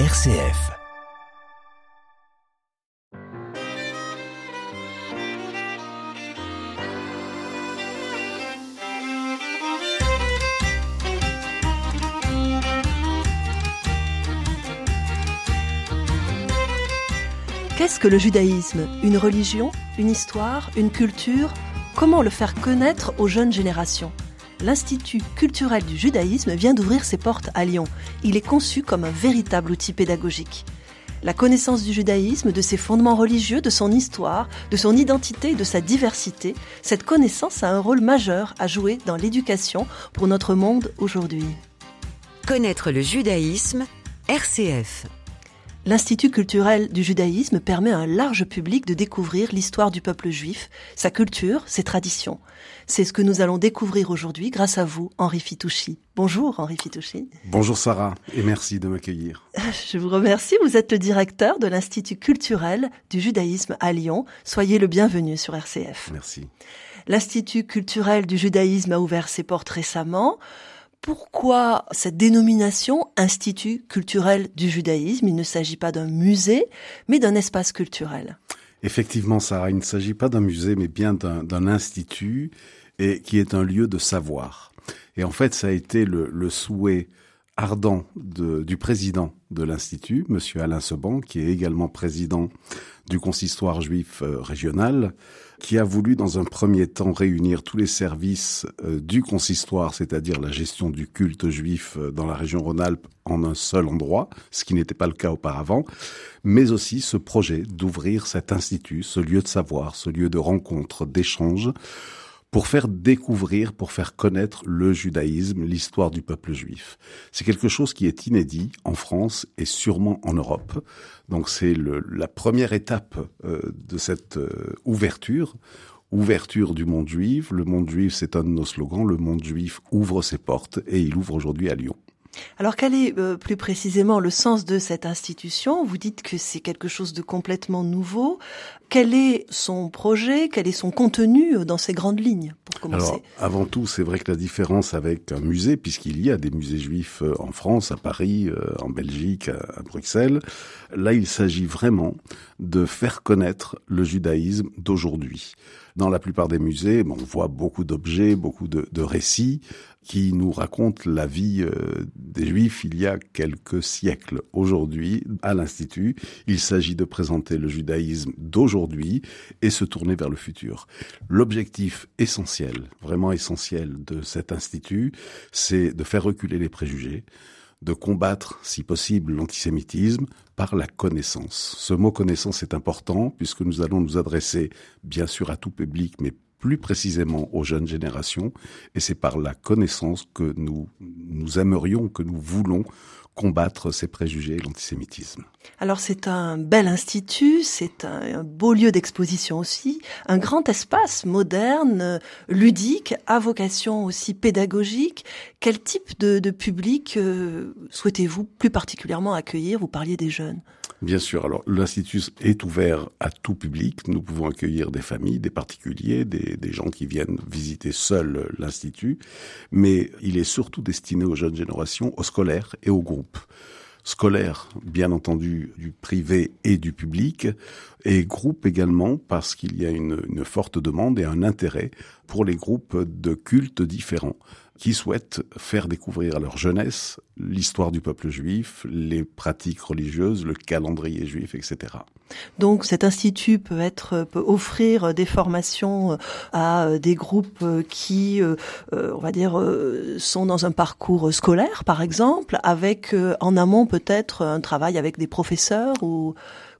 RCF. Qu'est-ce que le judaïsme? Une religion? Une histoire? Une culture? Comment le faire connaître aux jeunes générations? L'Institut culturel du judaïsme vient d'ouvrir ses portes à Lyon. Il est conçu comme un véritable outil pédagogique. La connaissance du judaïsme, de ses fondements religieux, de son histoire, de son identité et de sa diversité, cette connaissance a un rôle majeur à jouer dans l'éducation pour notre monde aujourd'hui. Connaître le judaïsme, RCF. L'Institut culturel du judaïsme permet à un large public de découvrir l'histoire du peuple juif, sa culture, ses traditions. C'est ce que nous allons découvrir aujourd'hui grâce à vous, Henri Fitouchi. Bonjour Henri Fitouchi. Bonjour Sarah et merci de m'accueillir. Je vous remercie, vous êtes le directeur de l'Institut culturel du judaïsme à Lyon. Soyez le bienvenu sur RCF. Merci. L'Institut culturel du judaïsme a ouvert ses portes récemment pourquoi cette dénomination Institut culturel du judaïsme? Il ne s'agit pas d'un musée, mais d'un espace culturel. Effectivement, Sarah, il ne s'agit pas d'un musée, mais bien d'un institut, et qui est un lieu de savoir. Et en fait, ça a été le, souhait ardent de, du président de l'Institut, Monsieur Alain Seban, qui est également président du consistoire juif euh, régional, qui a voulu dans un premier temps réunir tous les services euh, du consistoire, c'est-à-dire la gestion du culte juif euh, dans la région Rhône-Alpes en un seul endroit, ce qui n'était pas le cas auparavant, mais aussi ce projet d'ouvrir cet institut, ce lieu de savoir, ce lieu de rencontre, d'échange, pour faire découvrir, pour faire connaître le judaïsme, l'histoire du peuple juif. C'est quelque chose qui est inédit en France et sûrement en Europe. Donc c'est la première étape euh, de cette euh, ouverture ouverture du monde juif. Le monde juif, c'est un de nos slogans. Le monde juif ouvre ses portes et il ouvre aujourd'hui à Lyon. Alors quel est euh, plus précisément le sens de cette institution? Vous dites que c'est quelque chose de complètement nouveau. Quel est son projet? Quel est son contenu euh, dans ces grandes lignes pour commencer? Alors, avant tout, c'est vrai que la différence avec un musée, puisqu'il y a des musées juifs euh, en France, à Paris, en Belgique, à Bruxelles, là il s'agit vraiment de faire connaître le judaïsme d'aujourd'hui. Dans la plupart des musées, on voit beaucoup d'objets, beaucoup de, de, récits qui nous racontent la vie euh, des Juifs il y a quelques siècles. Aujourd'hui, à l'Institut, il s'agit de présenter le judaïsme d'aujourd'hui et se tourner vers le futur. L'objectif essentiel, vraiment essentiel de cet Institut, c'est de faire reculer les préjugés, de combattre, si possible, l'antisémitisme par la connaissance. Ce mot connaissance est important puisque nous allons nous adresser, bien sûr, à tout public, mais plus précisément aux jeunes générations, et c'est par la connaissance que nous, nous aimerions, que nous voulons combattre ces préjugés et l'antisémitisme. Alors c'est un bel institut, c'est un, beau lieu d'exposition aussi, un grand espace moderne, ludique, à vocation aussi pédagogique. Quel type de, de public euh, souhaitez-vous plus particulièrement accueillir? Vous parliez des jeunes. Bien sûr. Alors, l'Institut est ouvert à tout public. Nous pouvons accueillir des familles, des particuliers, des, gens qui viennent visiter seuls l'Institut. Mais il est surtout destiné aux jeunes générations, aux scolaires et aux groupes scolaires, bien entendu, du privé et du public, et groupes également parce qu'il y a une, une, forte demande et un intérêt pour les groupes de cultes différents qui souhaitent faire découvrir à leur jeunesse l'histoire du peuple juif, les pratiques religieuses, le calendrier juif, etc. Donc cet institut peut être peut offrir des formations à des groupes qui, euh, on va dire, sont dans un parcours scolaire, par exemple, avec en amont peut-être un travail avec des professeurs ou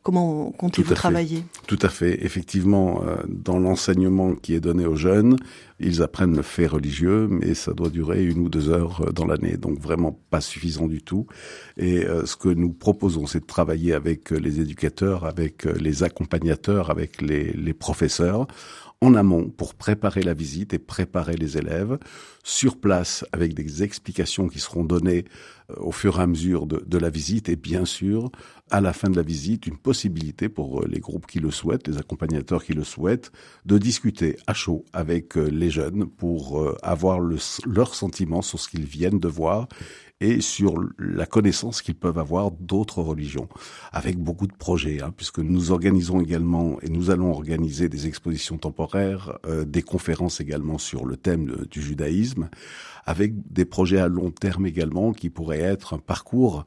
Comment comptez-vous travailler? Tout à fait. Effectivement, euh, dans l'enseignement qui est donné aux jeunes, ils apprennent le fait religieux, mais ça doit durer une ou deux heures euh, dans l'année, donc vraiment pas suffisant du tout. Et euh, ce que nous proposons, c'est de travailler avec les éducateurs, avec les accompagnateurs, avec les, les professeurs, en amont pour préparer la visite et préparer les élèves. Sur place avec des explications qui seront données euh, au fur et à mesure de, la visite et bien sûr à la fin de la visite une possibilité pour euh, les groupes qui le souhaitent, les accompagnateurs qui le souhaitent, de discuter à chaud avec euh, les jeunes pour avoir le, leur sentiment sur ce qu'ils viennent de voir et sur la connaissance qu'ils peuvent avoir d'autres religions, avec beaucoup de projets, hein, puisque nous organisons également et nous allons organiser des expositions temporaires, euh, des conférences également sur le thème du judaïsme, avec des projets à long terme également qui pourraient être un parcours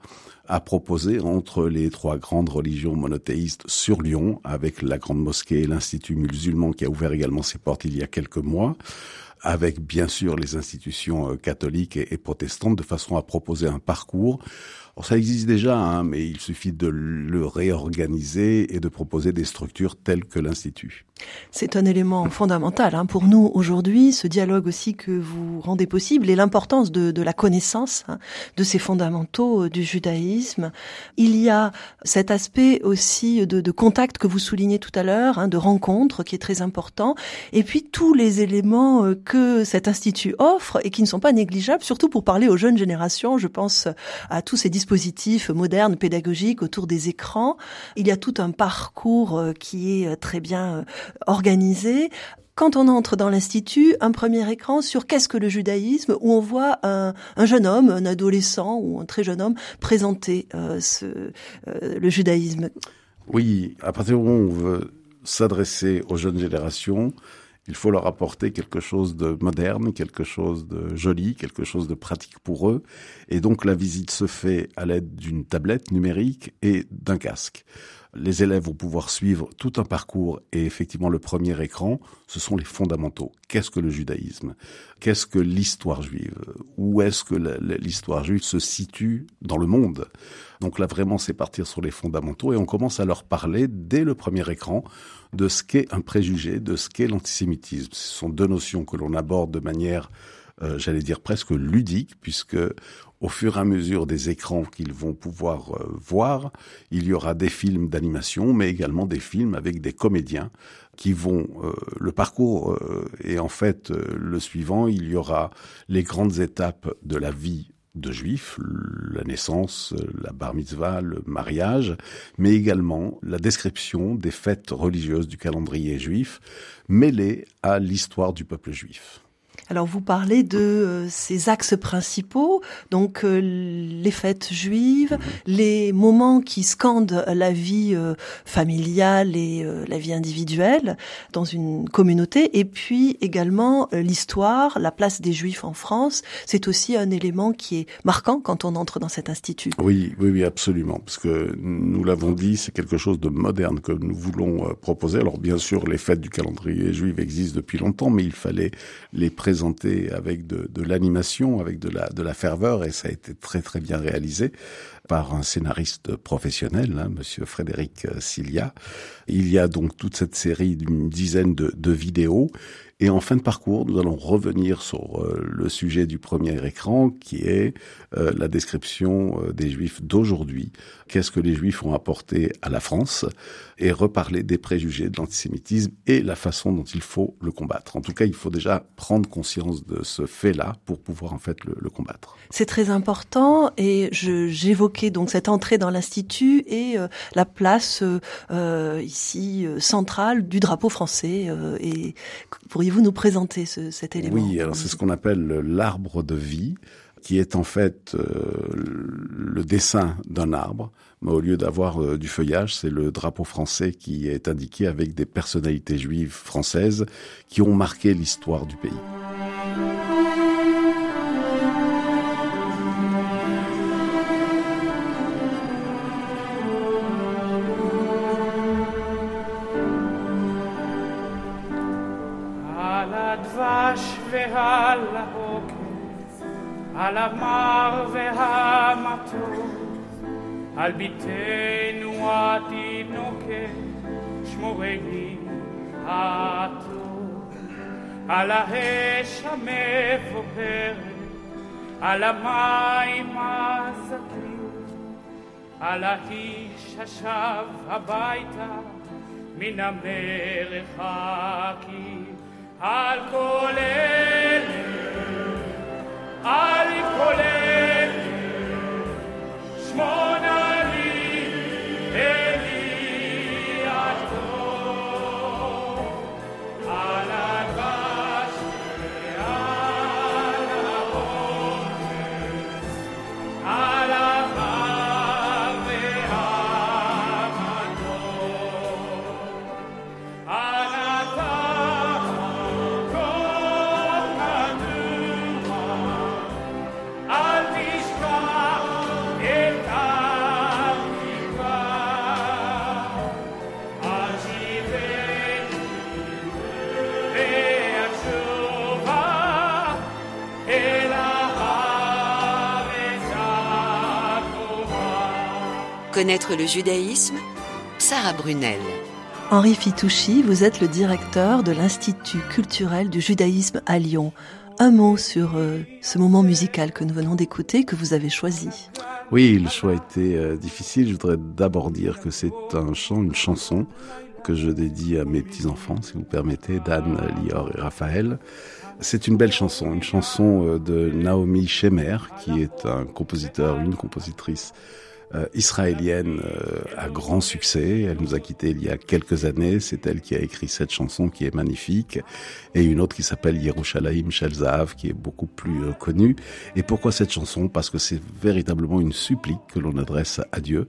à proposer entre les trois grandes religions monothéistes sur Lyon, avec la grande mosquée et l'Institut musulman qui a ouvert également ses portes il y a quelques mois avec bien sûr les institutions euh, catholiques et, protestantes, de façon à proposer un parcours. ça existe déjà, hein, mais il suffit de le réorganiser et de proposer des structures telles que l'Institut. C'est un élément fondamental hein, pour nous aujourd'hui, ce dialogue aussi que vous rendez possible et l'importance de, de, la connaissance hein, de ces fondamentaux euh, du judaïsme. Il y a cet aspect aussi de, de contact que vous soulignez tout à l'heure, hein, de rencontre qui est très important, et puis tous les éléments euh, que cet institut offre et qui ne sont pas négligeables, surtout pour parler aux jeunes générations. Je pense à tous ces dispositifs modernes, pédagogiques autour des écrans. Il y a tout un parcours euh, qui est très bien organisé. Quand on entre dans l'institut, un premier écran sur qu'est-ce que le judaïsme, où on voit un, jeune homme, un adolescent ou un très jeune homme présenter euh, euh, le judaïsme. Oui, à partir du moment où on veut s'adresser aux jeunes générations, il faut leur apporter quelque chose de moderne, quelque chose de joli, quelque chose de pratique pour eux. Et donc la visite se fait à l'aide d'une tablette numérique et d'un casque les élèves vont pouvoir suivre tout un parcours et effectivement le premier écran, ce sont les fondamentaux. Qu'est-ce que le judaïsme? Qu'est-ce que l'histoire juive? Où est-ce que l'histoire juive se situe dans le monde? Donc là vraiment c'est partir sur les fondamentaux et on commence à leur parler dès le premier écran de ce qu'est un préjugé, de ce qu'est l'antisémitisme. Ce sont deux notions que l'on aborde de manière euh, j'allais dire presque ludique, puisque au fur et à mesure des écrans qu'ils vont pouvoir euh, voir, il y aura des films d'animation, mais également des films avec des comédiens qui vont euh, le parcours et en fait le suivant, il y aura les grandes étapes de la vie de juifs, la naissance, la bar mitzvah, le mariage, mais également la description des fêtes religieuses du calendrier juif mêlées à l'histoire du peuple juif. Alors vous parlez de euh, ces axes principaux, donc euh, les fêtes juives, les moments qui scandent la vie euh, familiale et la vie individuelle dans une communauté, et puis également l'histoire, la place des juifs en France. C'est aussi un élément qui est marquant quand on entre dans cet institut. Oui, oui, oui, absolument, parce que nous l'avons dit, c'est quelque chose de moderne que nous voulons proposer. Alors bien sûr, les fêtes du calendrier juif existent depuis longtemps, mais il fallait les présenter présenté avec de, l'animation, avec de la, ferveur, et ça a été très très bien réalisé par un scénariste professionnel, hein, Monsieur Frédéric Cilia. Il y a donc toute cette série d'une dizaine de vidéos et en fin de parcours, nous allons revenir sur euh, le sujet du premier écran, qui est euh, la description euh, des Juifs d'aujourd'hui. Qu'est-ce que les Juifs ont apporté à la France? Et reparler des préjugés de l'antisémitisme et la façon dont il faut le combattre. En tout cas, il faut déjà prendre conscience de ce fait-là pour pouvoir en fait le, combattre. C'est très important et j'évoquais donc cette entrée dans l'institut et la place ici centrale du drapeau français et Pourriez-vous nous présenter ce, cet élément Oui, alors c'est ce qu'on appelle l'arbre de vie, qui est en fait euh, le dessin d'un arbre, mais au lieu d'avoir euh, du feuillage, c'est le drapeau français qui est indiqué avec des personnalités juives françaises qui ont marqué l'histoire du pays. ועל העוקץ, על המר והמטוס, על ביתנו התינוקת, שמורני הטוב, על האש המבוהרת, על המים הזכים, על האיש השב הביתה מן המרחקים. Alkolele, Alkolele, Schmoll. Connaître le judaïsme Sarah Brunel. Henri Fitouchi, vous êtes le directeur de l'Institut culturel du judaïsme à Lyon. Un mot sur euh, ce moment musical que nous venons d'écouter, que vous avez choisi. Oui, le choix a été euh, difficile. Je voudrais d'abord dire que c'est un chant, une chanson que je dédie à mes petits-enfants, si vous permettez, Dan, Lior et Raphaël. C'est une belle chanson, une chanson euh, de Naomi Shemer, qui est un compositeur, une compositrice euh, israélienne euh, à grand succès. Elle nous a quittés il y a quelques années. C'est elle qui a écrit cette chanson qui est magnifique et une autre qui s'appelle Yerushalayim Shel qui est beaucoup plus euh, connue. Et pourquoi cette chanson? Parce que c'est véritablement une supplique que l'on adresse à Dieu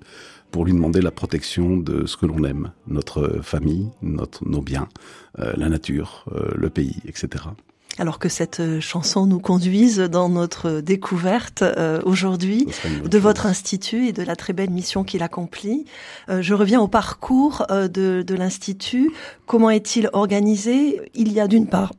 pour lui demander la protection de ce que l'on aime, notre famille, notre, nos biens, la nature, le pays, etc alors que cette euh, chanson nous conduise dans notre découverte euh, aujourd'hui de votre institut et de la très belle mission qu'il accomplit. Euh, je reviens au parcours de, de l'institut. Comment est-il organisé? Il y a d'une part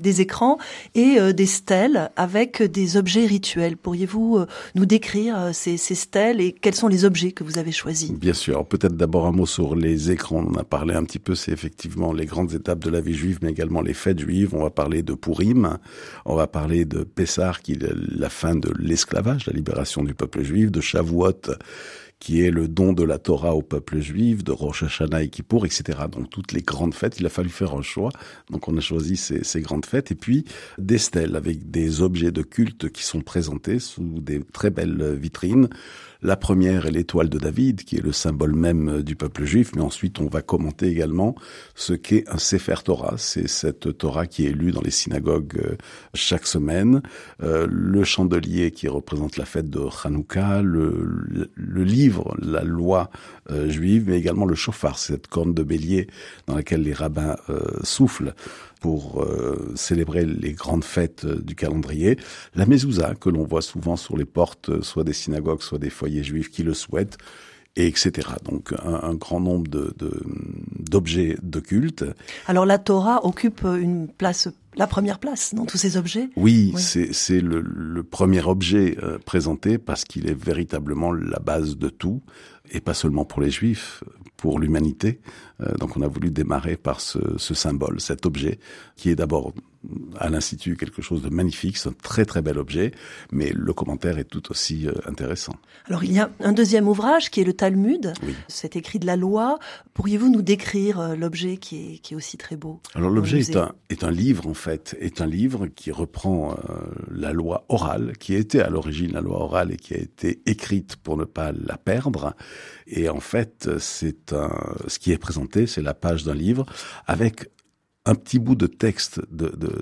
des écrans et euh, des stèles avec des objets rituels. Pourriez-vous euh, nous décrire euh, ces, ces, stèles et quels sont les objets que vous avez choisis? Bien sûr. Peut-être d'abord un mot sur les écrans. On en a parlé un petit peu. C'est effectivement les grandes étapes de la vie juive, mais également les fêtes juives. On va parler de Purim. On va parler de Pessah, qui est la fin de l'esclavage, la libération du peuple juif, de Shavuot qui est le don de la Torah au peuple juif, de Rosh Hashanah et Kippour, etc. Donc toutes les grandes fêtes, il a fallu faire un choix. Donc on a choisi ces, ces grandes fêtes. Et puis des stèles avec des objets de culte qui sont présentés sous des très belles vitrines. La première est l'étoile de David, qui est le symbole même du peuple juif, mais ensuite on va commenter également ce qu'est un Sefer Torah. C'est cette Torah qui est lue dans les synagogues euh, chaque semaine. Euh, le chandelier qui représente la fête de Hanouka, le, livre, la loi euh, juive, mais également le chauffard, cette corne de bélier dans laquelle les rabbins euh, soufflent pour euh, célébrer les grandes fêtes euh, du calendrier. La mezouza, que l'on voit souvent sur les portes, euh, soit des synagogues, soit des foyers juifs qui le souhaitent, et etc. Donc un, un grand nombre de, d'objets de, culte. Alors la Torah occupe une place la première place dans tous ces objets? Oui, c'est le, le, premier objet euh, présenté parce qu'il est véritablement la base de tout, et pas seulement pour les juifs, pour l'humanité. Euh, donc on a voulu démarrer par ce, ce symbole, cet objet, qui est d'abord à l'Institut quelque chose de magnifique, c'est un très très bel objet, mais le commentaire est tout aussi euh, intéressant. Alors il y a un deuxième ouvrage qui est le Talmud, oui. c'est écrit de la loi. Pourriez-vous nous décrire euh, l'objet qui est, qui est aussi très beau Alors l'objet est un, est un livre en fait, est un livre qui reprend euh, la loi orale, qui était à l'origine la loi orale et qui a été écrite pour ne pas la perdre. Et en fait, c'est un, ce qui est présenté, c'est la page d'un livre avec un petit bout de texte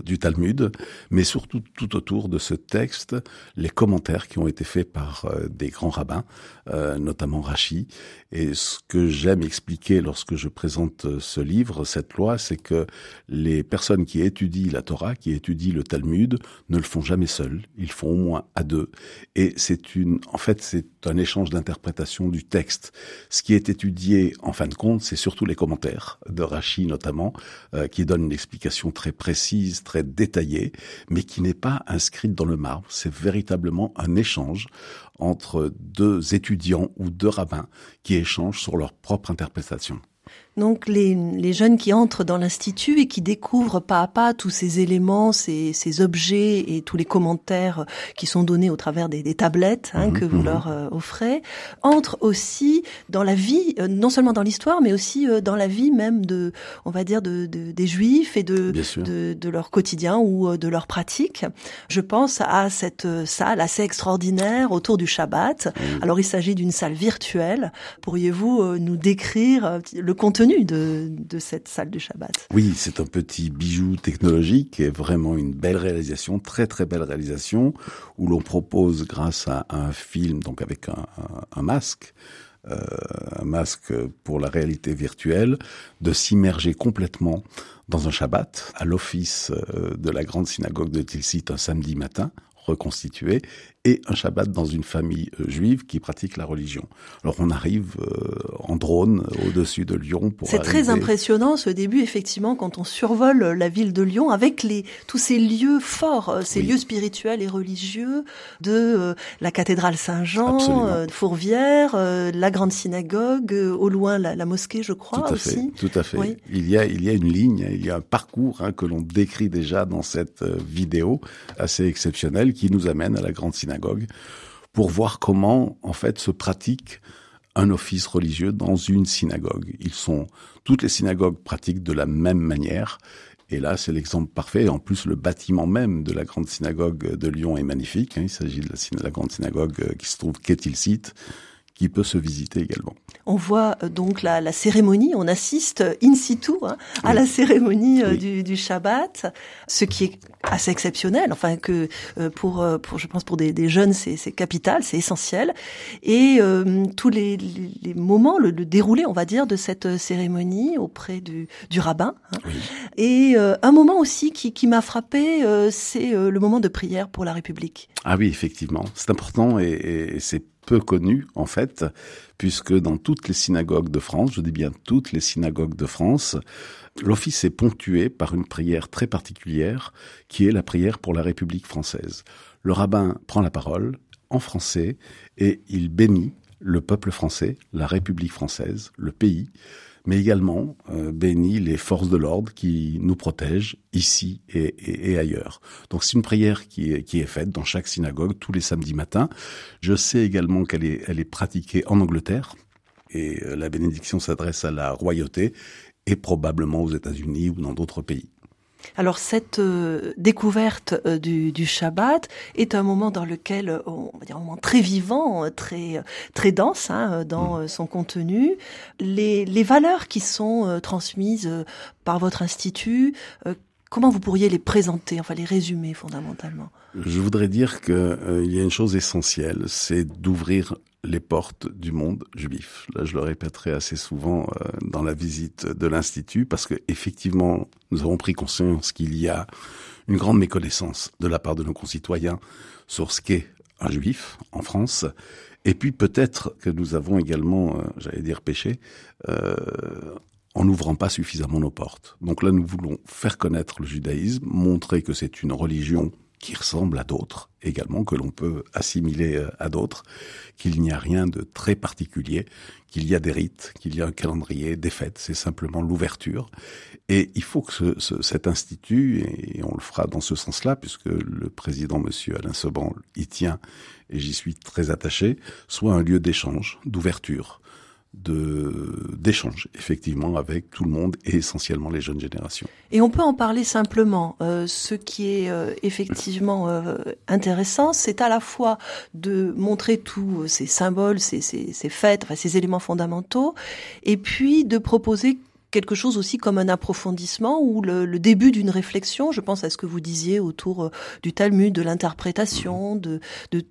du Talmud, mais surtout tout autour de ce texte, les commentaires qui ont été faits par euh, des grands rabbins, euh, notamment Rachi. Et ce que j'aime expliquer lorsque je présente euh, ce livre, cette loi, c'est que les personnes qui étudient la Torah, qui étudient le Talmud, ne le font jamais seuls. Ils font au moins à deux. Et c'est une, en fait, c'est un échange d'interprétation du texte. Ce qui est étudié, en fin de compte, c'est surtout les commentaires de Rachi notamment, qui une explication très précise, très détaillée, mais qui n'est pas inscrite dans le marbre. C'est véritablement un échange entre deux étudiants ou deux rabbins qui échangent sur leur propre interprétation. Donc les, les, jeunes qui entrent dans l'institut et qui découvrent pas à pas tous ces éléments, ces, ces objets et tous les commentaires qui sont donnés au travers des, des tablettes hein, mmh, que vous mmh. leur euh, offrez, entrent aussi dans la vie, euh, non seulement dans l'histoire, mais aussi euh, dans la vie même de, on va dire, de, de des juifs et de, de, de, leur quotidien ou de leur pratique. Je pense à cette salle assez extraordinaire autour du Shabbat. Alors il s'agit d'une salle virtuelle. Pourriez-vous nous décrire le contenu de, cette salle du Shabbat. Oui, c'est un petit bijou technologique et vraiment une belle réalisation, très très belle réalisation, où l'on propose grâce à un film, donc avec un masque, euh, un masque pour la réalité virtuelle, de s'immerger complètement dans un Shabbat à l'office euh, de la grande synagogue de Tilsit un samedi matin reconstitué et un Shabbat dans une famille euh, juive qui pratique la religion. Alors on arrive euh, en drone au-dessus de Lyon pour C'est très impressionnant ce début, effectivement, quand on survole la ville de Lyon avec les, tous ces lieux forts, euh, ces Oui. lieux spirituels et religieux de euh, la cathédrale Saint-Jean, euh, Fourvière, euh, la grande synagogue, euh, au loin la, la mosquée, je crois Tout à aussi. fait, tout à fait. Oui. Il y a, il y a une ligne, il y a un parcours hein, que l'on décrit déjà dans cette euh, vidéo assez exceptionnelle qui nous amène à la grande synagogue pour voir comment, en fait, se pratique un office religieux dans une synagogue. Ils sont, toutes les synagogues pratiquent de la même manière. Et là, c'est l'exemple parfait. En plus, le bâtiment même de la grande synagogue de Lyon est magnifique. hein. Il s'agit de la, grande synagogue euh, qui se trouve qu'est-il site, qui peut se visiter également. On voit euh, donc la, la cérémonie, on assiste euh, in situ hein, à Oui. la cérémonie euh, Oui. du, du Shabbat, ce qui est assez exceptionnel. Enfin que pour, pour je pense pour des, des jeunes c'est c'est capital, c'est essentiel. Et euh, tous les, les, les moments, le, le déroulé, on va dire, de cette cérémonie auprès du, du rabbin. hein. Oui. Et euh, un moment aussi qui, qui m'a frappé, euh, c'est le moment de prière pour la République. Ah oui, effectivement, c'est important et, et c'est peu connu en fait, puisque dans toutes les synagogues de France, je dis bien toutes les synagogues de France, l'office est ponctué par une prière très particulière, qui est la prière pour la République française. Le rabbin prend la parole en français et il bénit le peuple français, la République française, le pays, mais également euh, bénit les forces de l'ordre qui nous protègent ici et, ailleurs. Donc c'est une prière qui est, faite dans chaque synagogue tous les samedis matins. Je sais également qu'elle est, elle est pratiquée en Angleterre et euh, la bénédiction s'adresse à la royauté et probablement aux États-Unis ou dans d'autres pays. Alors cette euh, découverte euh, du, du Shabbat est un moment dans lequel euh, on va dire un moment très vivant, euh, très très dense hein, dans euh, son contenu. Les, les valeurs qui sont transmises par votre institut, euh, comment vous pourriez les présenter, enfin les résumer fondamentalement? Je voudrais dire que euh, il y a une chose essentielle, c'est d'ouvrir les portes du monde juif. Là, je le répéterai assez souvent euh, dans la visite de l'institut, parce que effectivement, nous avons pris conscience qu'il y a une grande méconnaissance de la part de nos concitoyens sur ce qu'est un juif en France. Et puis peut-être que nous avons également, euh, j'allais dire, péché, euh, en n'ouvrant pas suffisamment nos portes. Donc là, nous voulons faire connaître le judaïsme, montrer que c'est une religion qui ressemble à d'autres également, que l'on peut assimiler euh, à d'autres, qu'il n'y a rien de très particulier, qu'il y a des rites, qu'il y a un calendrier, des fêtes, c'est simplement l'ouverture. Et il faut que ce, ce- cet institut, et on le fera dans ce sens-là, puisque le président, monsieur Alain Seban, y tient, et j'y suis très attaché, soit un lieu d'échange, d'ouverture, de d'échange effectivement avec tout le monde et essentiellement les jeunes générations. Et on peut en parler simplement. Euh, ce qui est euh, effectivement euh, intéressant, c'est à la fois de montrer tous ces symboles, ces, ces, ces fêtes, enfin ces éléments fondamentaux, et puis de proposer quelque chose aussi comme un approfondissement ou le, début d'une réflexion. Je pense à ce que vous disiez autour euh, du Talmud, de l'interprétation, de,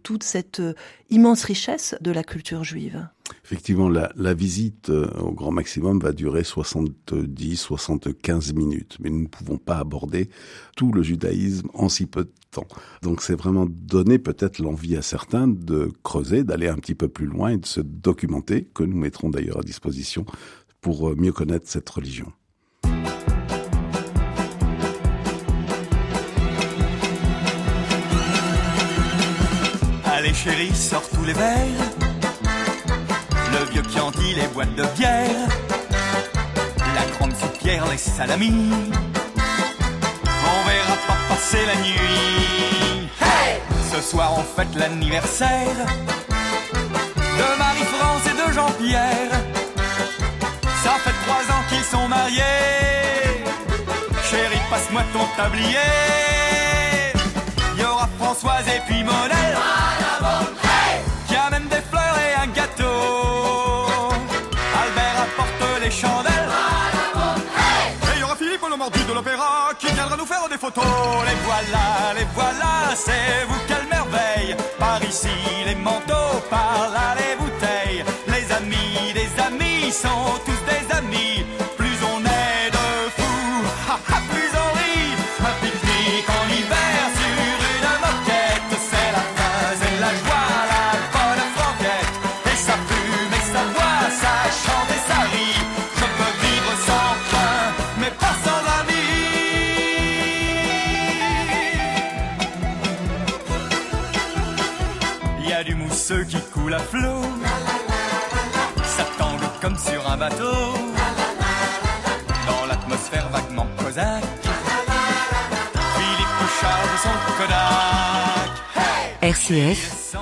toute cette euh, immense richesse de la culture juive. Effectivement, la, la visite euh, au grand maximum va durer 70-75 minutes, mais nous ne pouvons pas aborder tout le judaïsme en si peu de temps. Donc c'est vraiment donner peut-être l'envie à certains de creuser, d'aller un petit peu plus loin et de se documenter, que nous mettrons d'ailleurs à disposition pour euh, mieux connaître cette religion. Allez chérie, sors tous les verres. Le vieux Chianti, les boîtes de bière. La grande soupière, les salamis. On verra pas passer la nuit. Ce soir, on fête l'anniversaire de Marie-France et de Jean-Pierre. Qu'ils sont mariés. Chérie, passe-moi ton tablier. Il y aura Françoise et puis Monel. Qui a même des fleurs et un gâteau. Albert apporte les chandelles. Et il y aura Philippe le mordu de l'opéra qui viendra nous faire des photos. Les voilà, les voilà, c'est vous quelle merveille. Par ici, les manteaux, par là, les bouteilles. Les amis, les amis sont tous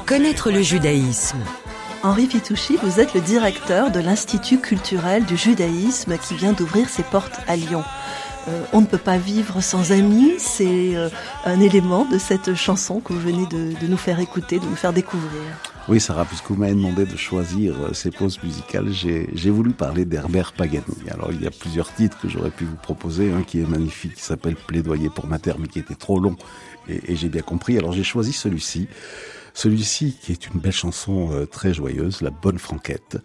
Connaître le judaïsme. Henri Fitouchi, vous êtes le directeur de l'Institut culturel du judaïsme qui vient d'ouvrir ses portes à Lyon. Euh, on ne peut pas vivre sans amis, c'est euh, un élément de cette chanson que vous venez de, nous faire écouter, de nous faire découvrir. Oui, Sarah, puisque vous m'avez demandé de choisir euh, ces pauses musicales, j'ai voulu parler d'Herbert Pagani. Alors, il y a plusieurs titres que j'aurais pu vous proposer, un qui est magnifique, qui s'appelle Plaidoyer pour ma terre, mais qui était trop long, et, et j'ai bien compris. Alors, j'ai choisi celui-ci. Celui-ci, qui est une belle chanson euh, très joyeuse, La Bonne Franquette.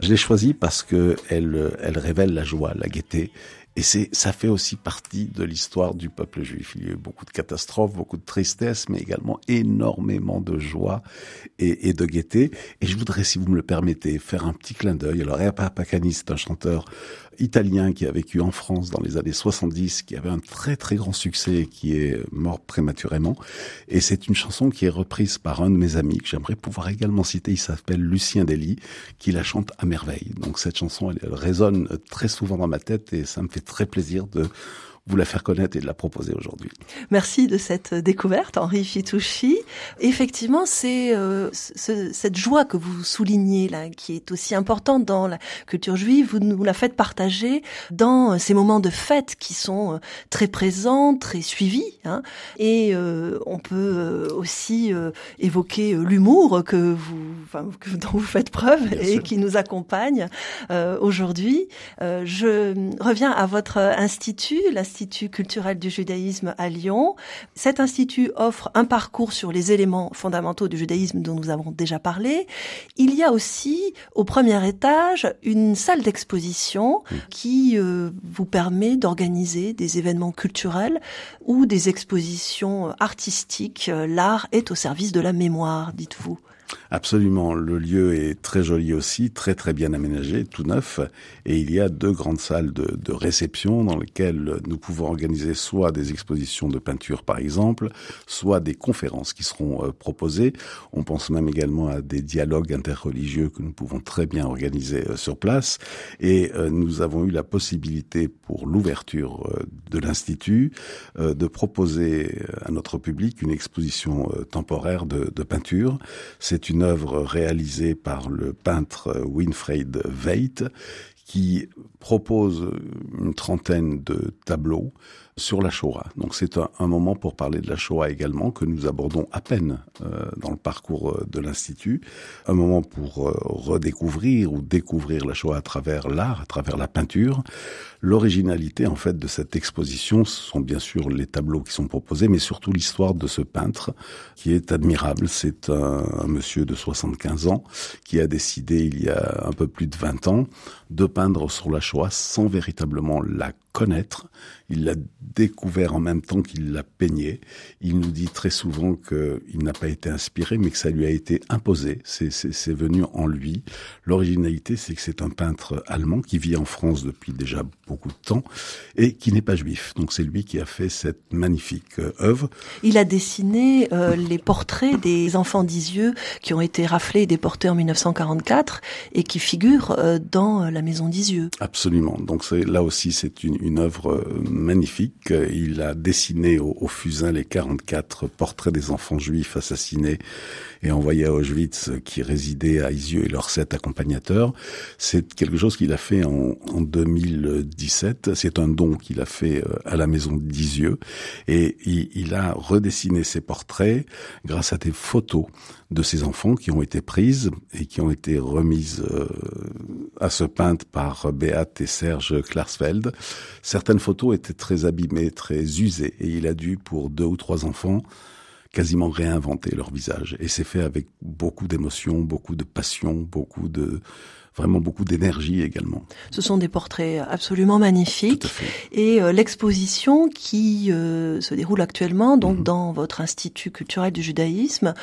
Je l'ai choisi parce que elle, elle révèle la joie, la gaieté, et c'est, ça fait aussi partie de l'histoire du peuple juif. Il y a eu beaucoup de catastrophes, beaucoup de tristesse, mais également énormément de joie et, de gaieté. Et je voudrais, si vous me le permettez, faire un petit clin d'œil. Alors, Pacani, c'est un chanteur italien qui a vécu en France dans les années 70, qui avait un très très grand succès qui est mort prématurément. Et c'est une chanson qui est reprise par un de mes amis que j'aimerais pouvoir également citer. Il s'appelle Lucien Dely, qui la chante à merveille. Donc cette chanson, elle, elle résonne très souvent dans ma tête et ça me fait très plaisir de vous la faire connaître et de la proposer aujourd'hui. Merci de cette découverte, Henri Fitouchi. Effectivement, c'est euh, ce, cette joie que vous soulignez là, qui est aussi importante dans la culture juive. Vous nous la faites partager dans ces moments de fête qui sont euh, très présents, très suivis. Hein. Et euh, on peut euh, aussi euh, évoquer l'humour que vous, enfin, que, dont vous faites preuve Bien et sûr. qui nous accompagne aujourd'hui. je reviens à votre institut, l'Institut Institut culturel du judaïsme à Lyon. Cet institut offre un parcours sur les éléments fondamentaux du judaïsme dont nous avons déjà parlé. Il y a aussi au premier étage une salle d'exposition qui euh, vous permet d'organiser des événements culturels ou des expositions artistiques. L'art est au service de la mémoire, dites-vous. Absolument, le lieu est très joli aussi, très très bien aménagé, tout neuf, et il y a deux grandes salles de, réception dans lesquelles nous pouvons organiser soit des expositions de peinture par exemple, soit des conférences qui seront euh, proposées. On pense même également à des dialogues interreligieux que nous pouvons très bien organiser euh, sur place, et euh, nous avons eu la possibilité pour l'ouverture de l'institut de proposer à notre public une exposition temporaire de, de peinture. C'est une œuvre réalisée par le peintre Winfried Veit qui propose une trentaine de tableaux sur la Shoah. Donc c'est un, moment pour parler de la Shoah également que nous abordons à peine euh, dans le parcours de l'Institut. Un moment pour euh, redécouvrir ou découvrir la Shoah à travers l'art, à travers la peinture. L'originalité en fait de cette exposition, ce sont bien sûr les tableaux qui sont proposés, mais surtout l'histoire de ce peintre qui est admirable. C'est un, monsieur de 75 ans qui a décidé il y a un peu plus de 20 ans de peindre sur la Shoah sans véritablement la connaître. Il l'a découvert en même temps qu'il l'a peigné. Il nous dit très souvent qu'il n'a pas été inspiré, mais que ça lui a été imposé. C'est venu en lui. L'originalité, c'est que c'est un peintre allemand qui vit en France depuis déjà beaucoup de temps et qui n'est pas juif. Donc c'est lui qui a fait cette magnifique euh, œuvre. Il a dessiné euh, les portraits des enfants d'Isieux qui ont été raflés et déportés en 1944 et qui figurent euh, dans la maison d'Isieux. Absolument. Donc là aussi, c'est une, une œuvre magnifique. Il a dessiné au, au, fusain les 44 portraits des enfants juifs assassinés et envoyés à Auschwitz qui résidaient à Isieux et leurs sept accompagnateurs. C'est quelque chose qu'il a fait en, en 2017. C'est un don qu'il a fait à la maison d'Isieux et il, il a redessiné ses portraits grâce à des photos de ces enfants qui ont été prises et qui ont été remises euh, à ce peintre par Beat et Serge Klarsfeld. Certaines photos étaient très abîmées, très usées, et il a dû, pour deux ou trois enfants, quasiment réinventer leur visage. Et c'est fait avec beaucoup d'émotion, beaucoup de passion, beaucoup de vraiment beaucoup d'énergie également. Ce sont des portraits absolument magnifiques et euh, l'exposition qui euh, se déroule actuellement donc mmh. dans votre institut culturel du judaïsme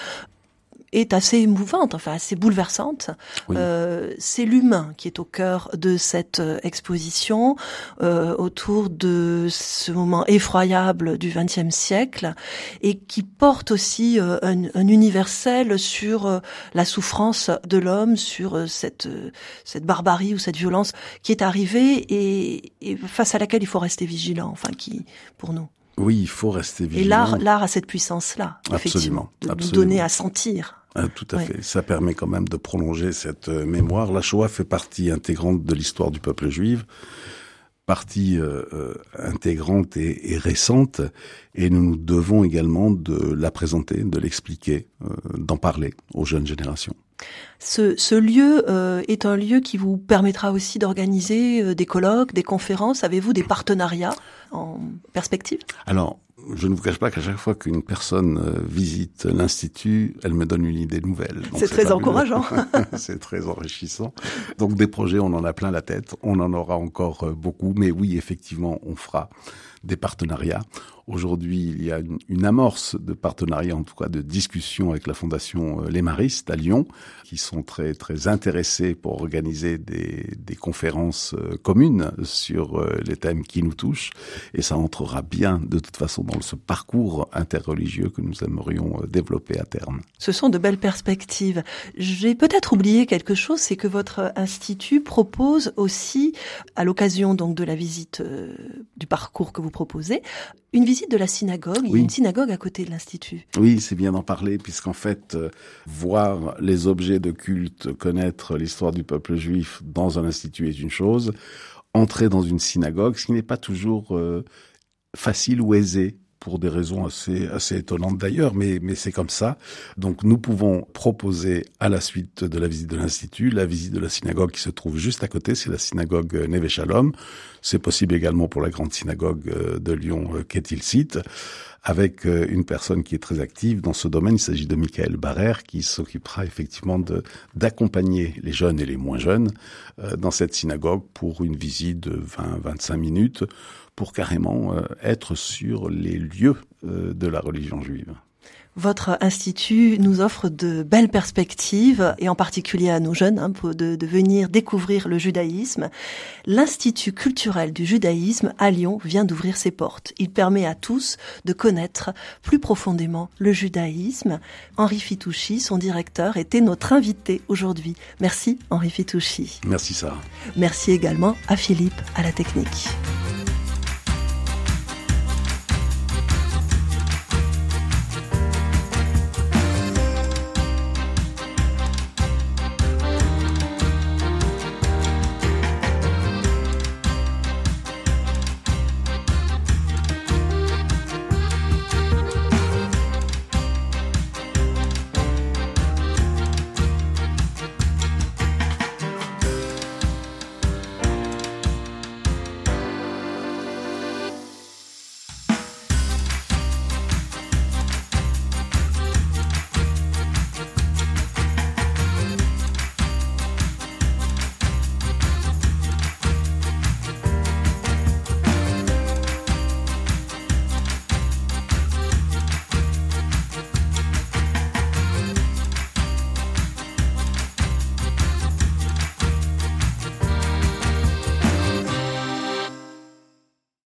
est assez émouvante, enfin assez bouleversante. Oui. Euh, c'est l'humain qui est au cœur de cette euh, exposition, euh, autour de ce moment effroyable du XXe siècle, et qui porte aussi euh, un, un universel sur euh, la souffrance de l'homme, sur cette cette barbarie ou cette violence qui est arrivée et, et face à laquelle il faut rester vigilant. Enfin, qui pour nous. Oui, il faut rester Et vigilant. l'art, l'art a cette puissance-là, effectivement, de nous donner à sentir. Ah, tout à Ouais. fait. Ça permet quand même de prolonger cette euh, mémoire. La Shoah fait partie intégrante de l'histoire du peuple juif, partie euh, euh, intégrante et, et récente, et nous nous devons également de la présenter, de l'expliquer, euh, d'en parler aux jeunes générations. Ce, ce lieu euh, est un lieu qui vous permettra aussi d'organiser des colloques, des conférences. Avez-vous des partenariats en perspective? Alors, je ne vous cache pas qu'à chaque fois qu'une personne euh, visite l'institut, elle me donne une idée nouvelle. C'est très encourageant. c'est très enrichissant. Donc des projets, on en a plein la tête. On en aura encore euh, beaucoup. Mais oui, effectivement, on fera des partenariats. Aujourd'hui, il y a une, amorce de partenariat, en tout cas de discussion avec la fondation euh, Les Maristes à Lyon, qui sont très très intéressés pour organiser des, conférences euh, communes sur euh, les thèmes qui nous touchent. Et ça entrera bien, de toute façon, dans ce parcours interreligieux que nous aimerions développer à terme. Ce sont de belles perspectives. J'ai peut-être oublié quelque chose, c'est que votre institut propose aussi, à l'occasion donc de la visite du parcours que vous proposez, une visite de la synagogue. Il y a Oui. une synagogue à côté de l'institut. Oui, c'est bien d'en parler, puisqu'en fait, euh, voir les objets de culte, connaître l'histoire du peuple juif dans un institut est une chose. Entrer dans une synagogue, ce qui n'est pas toujours euh, facile ou aisé pour des raisons assez assez étonnantes d'ailleurs, mais mais c'est comme ça. Donc nous pouvons proposer à la suite de la visite de l'institut la visite de la synagogue qui se trouve juste à côté, c'est la synagogue euh, Neve Shalom. C'est possible également pour la grande synagogue euh, de Lyon euh, qu'est-il site avec euh, une personne qui est très active dans ce domaine. Il s'agit de Michael Barrère qui s'occupera effectivement d'accompagner les jeunes et les moins jeunes euh, dans cette synagogue pour une visite de 20-25 minutes pour carrément euh, être sur les lieux de la religion juive. Votre institut nous offre de belles perspectives, et en particulier à nos jeunes, hein, pour de, de venir découvrir le judaïsme. L'Institut culturel du judaïsme à Lyon vient d'ouvrir ses portes. Il permet à tous de connaître plus profondément le judaïsme. Henri Fitouchi, son directeur, était notre invité aujourd'hui. Merci Henri Fitouchi. Merci Sarah. Merci également à Philippe à la technique.